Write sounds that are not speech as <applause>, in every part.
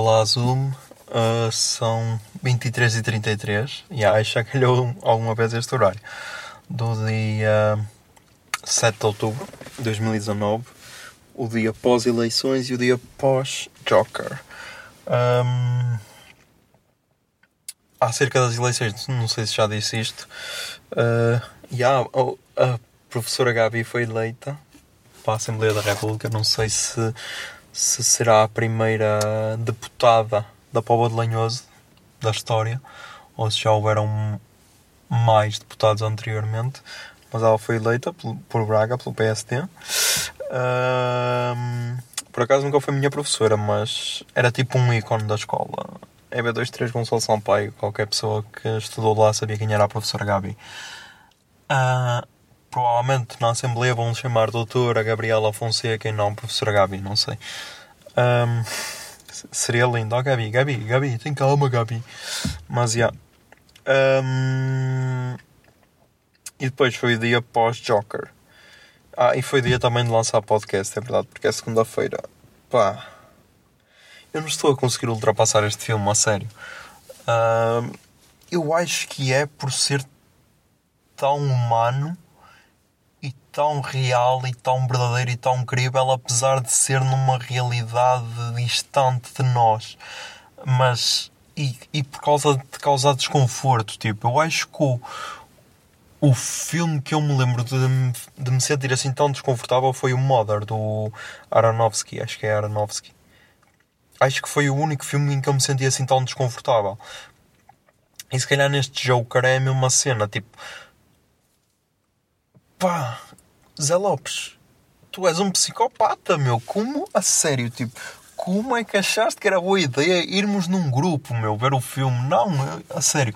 Olá Zoom, Ah, são 23h33 e yeah, já calhou alguma vez este horário. Do dia 7 de outubro de 2019, o dia pós-eleições e o dia pós-Joker. Ahm, acerca das eleições, não sei se já disse isto, ah, yeah, a professora Gabi foi eleita para a Assembleia da República, não sei se se será a primeira deputada da Póvoa de Lanhoso da história ou se já houveram mais deputados anteriormente, mas ela foi eleita por, Braga, pelo PSD. Ahm, por acaso nunca foi minha professora, mas era tipo um ícone da escola. EB23 Gonçalo Sampaio, qualquer pessoa que estudou lá sabia quem era a professora Gabi. Ah, provavelmente na Assembleia vão chamar doutora Gabriela Fonseca e não professora Gabi, não sei. Ahm, seria lindo. Oh, Gabi, Gabi, Gabi, tem calma, Gabi. Mas, já. Ahm, e depois foi o dia pós-Joker. Ah, e foi dia também de lançar podcast, é verdade, porque é segunda-feira. Pá. Eu não estou a conseguir ultrapassar este filme, a sério. Ahm, eu acho que é por ser tão humano e tão real e tão verdadeiro e tão crível, apesar de ser numa realidade distante de nós. Mas. E, e por causa de causar desconforto, tipo, eu acho que o, o filme que eu me lembro de, de me sentir assim tão desconfortável foi o Mother, do Aronofsky, acho que é Aronofsky. Acho que foi o único filme em que eu me senti assim tão desconfortável. E se calhar neste Joker é a mesma cena, tipo, pá, Zé Lopes, tu és um psicopata, meu. Como? A sério, tipo, como é que achaste que era boa ideia irmos num grupo, meu, ver o filme? Não, a sério.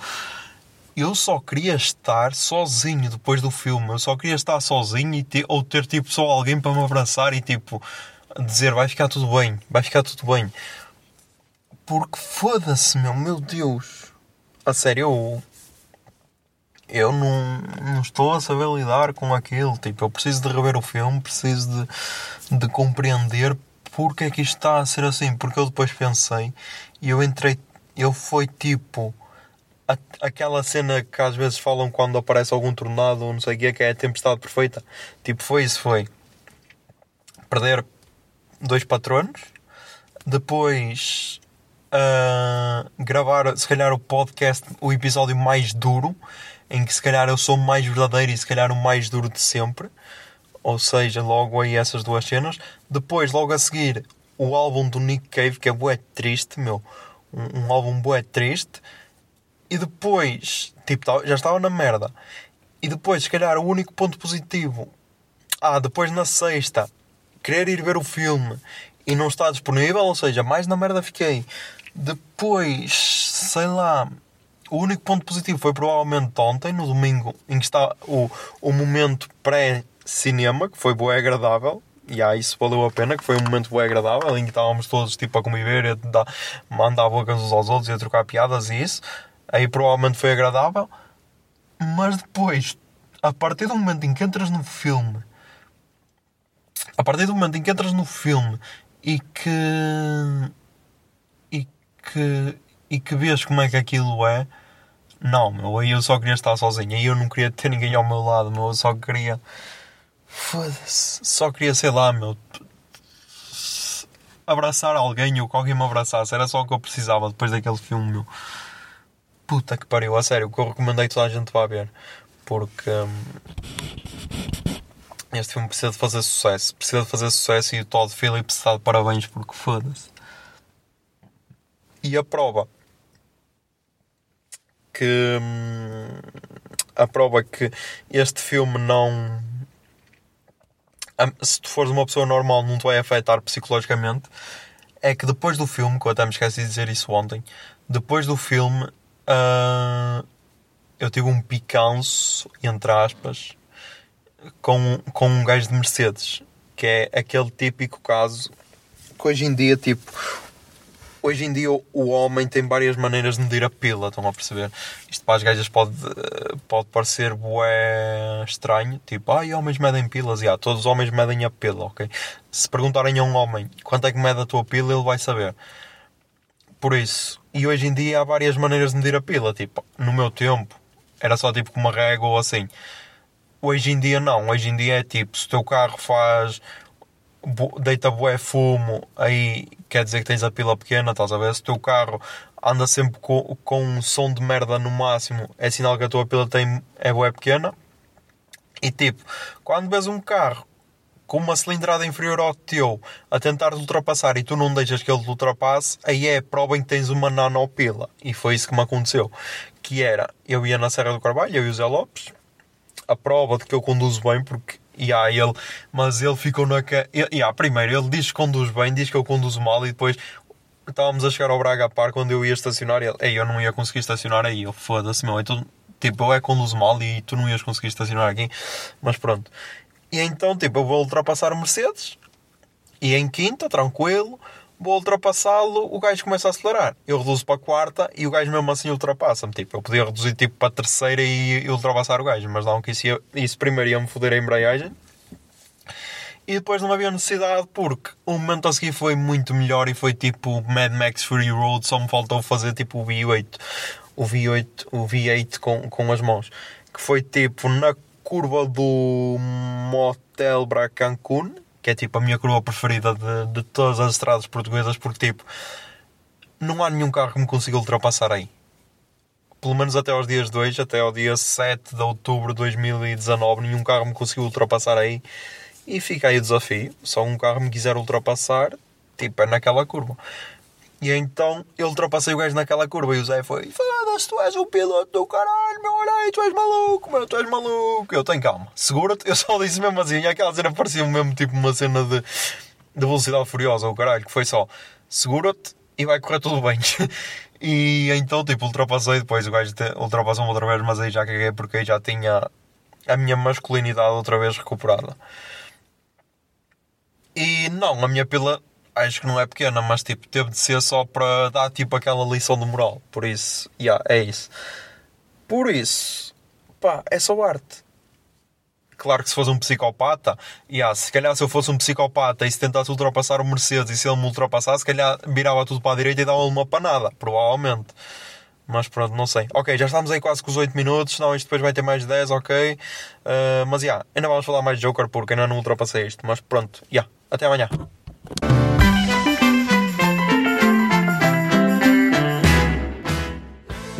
Eu só queria estar sozinho depois do filme. Eu só queria estar sozinho e ter, ou ter tipo só alguém para me abraçar e tipo dizer vai ficar tudo bem, vai ficar tudo bem. Porque foda-se, meu, meu Deus. A sério, eu, eu não, não estou a saber lidar com aquilo. Tipo, eu preciso de rever o filme, preciso de, de compreender porque é que isto está a ser assim. Porque eu depois pensei e eu entrei, eu fui tipo a- aquela cena que às vezes falam quando aparece algum tornado ou não sei o que, que é a tempestade perfeita. Tipo, foi isso, foi perder dois patronos, depois ah, gravar se calhar o podcast, o episódio mais duro, em que se calhar eu sou mais verdadeiro e se calhar o mais duro de sempre. Ou seja, logo aí essas duas cenas. Depois, logo a seguir, o álbum do Nick Cave, que é bué triste, meu. Um, um álbum bué triste. E depois, tipo, já estava na merda. E depois, se calhar, o único ponto positivo. Ah, depois na sexta, querer ir ver o filme e não está disponível, ou seja, mais na merda fiquei. Depois, sei lá, o único ponto positivo foi provavelmente ontem, no domingo, em que está o, o momento pré-cinema, que foi bué agradável. E aí isso valeu a pena, que foi um momento bué agradável, em que estávamos todos tipo a conviver, a dar, mandar bocas uns aos outros e a trocar piadas e isso. Aí provavelmente foi agradável. Mas depois, a partir do momento em que entras no filme, a partir do momento em que entras no filme e que e que e que vês como é que aquilo é não, meu, aí eu só queria estar sozinho aí eu não queria ter ninguém ao meu lado, meu, eu só queria foda-se, só queria, sei lá, meu abraçar alguém ou que alguém me abraçasse. Era só o que eu precisava depois daquele filme, meu. Puta que pariu, a sério, que eu recomendei toda a gente vá ver. Porque hum, este filme precisa de fazer sucesso. Precisa de fazer sucesso e o Todd Phillips está de parabéns porque foda-se. E a prova que hum, a prova que este filme não se tu fores uma pessoa normal não te vai afetar psicologicamente. É que depois do filme, que eu até me esqueci de dizer isso ontem, depois do filme ah, eu tive um picanço, entre aspas, com, com um gajo de Mercedes, que é aquele típico caso que hoje em dia, tipo, hoje em dia o- homem tem várias maneiras de medir a pila, estão a perceber? Isto para as gajas pode, eh, pode parecer bué estranho, tipo, ai, homens medem pilas, e ah, todos os homens medem a pila, ok? Se perguntarem a um homem quanto é que mede a tua pila, ele vai saber. Por isso, e hoje em dia há várias maneiras de medir a pila, tipo, no meu tempo era só tipo com uma régua ou assim. Hoje em dia não, hoje em dia é tipo, se o teu carro faz deita bué fumo, aí quer dizer que tens a pila pequena, estás a ver? Se o teu carro anda sempre com, com um som de merda no máximo, é sinal que a tua pila tem, é bué pequena. E tipo, quando vês um carro com uma cilindrada inferior ao teu a tentar te ultrapassar e tu não deixas que ele te ultrapasse, aí é prova em que tens uma nanopila. E foi isso que me aconteceu. Que era, eu ia na Serra do Carvalho, eu e o Zé Lopes, a prova de que eu conduzo bem, porque yeah, ele, mas ele ficou na yeah, primeiro, ele diz que conduz bem, diz que eu conduzo mal e depois estávamos a chegar ao Braga Par quando eu ia estacionar ele, ei, eu não ia conseguir estacionar aí, eu foda-se, meu, então, tipo, eu é conduzo mal e tu não ias conseguir estacionar aqui, mas pronto. E então, tipo, eu vou ultrapassar o Mercedes e em quinta, tranquilo, vou ultrapassá-lo, o gajo começa a acelerar. Eu reduzo para a quarta e o gajo mesmo assim ultrapassa-me. Tipo, eu podia reduzir tipo para a terceira e, e ultrapassar o gajo, mas não que isso, ia, isso primeiro ia-me foder a embreagem. E depois não havia necessidade porque o momento a seguir foi muito melhor e foi tipo Mad Max Fury Road, só me faltou fazer tipo o V8, o V8, o V8 com, com as mãos. Que foi tipo na curva do Motel Bra Cancún, que é tipo a minha curva preferida de, de todas as estradas portuguesas, porque tipo, não há nenhum carro que me consiga ultrapassar aí. Pelo menos até aos dias de hoje, até ao dia 7 de outubro de 2019, nenhum carro me conseguiu ultrapassar aí. E fica aí o desafio. Só um carro me quiser ultrapassar, tipo, é naquela curva. E então eu ultrapassei o gajo naquela curva e o Zé foi: Foda-se, tu és o piloto do caralho, meu, olha aí, tu és maluco, meu, tu és maluco. Eu tenho calma, segura-te. Eu só disse mesmo assim, aquela cena parecia mesmo tipo uma cena de, de velocidade furiosa, o caralho, que foi só: segura-te e vai correr tudo bem. <laughs> e então, tipo, ultrapassei. Depois o gajo ultrapassou-me outra vez, mas aí já caguei porque aí já tinha a minha masculinidade outra vez recuperada. E não, a minha pila acho que não é pequena, mas tipo, teve de ser só para dar tipo aquela lição de moral. Por isso, yeah, é isso. Por isso, pá, é só arte. Claro que se fosse um psicopata, yeah, se calhar se eu fosse um psicopata e se tentasse ultrapassar o Mercedes e se ele me ultrapassasse, se calhar virava tudo para a direita e dava-lhe uma panada, provavelmente. Mas pronto, não sei. Ok, já estamos aí quase com os 8 minutos, não, isto depois vai ter mais 10, ok. Uh, mas já, yeah, ainda vamos falar mais de Joker porque ainda não ultrapassei isto. Mas pronto, já, yeah, até amanhã.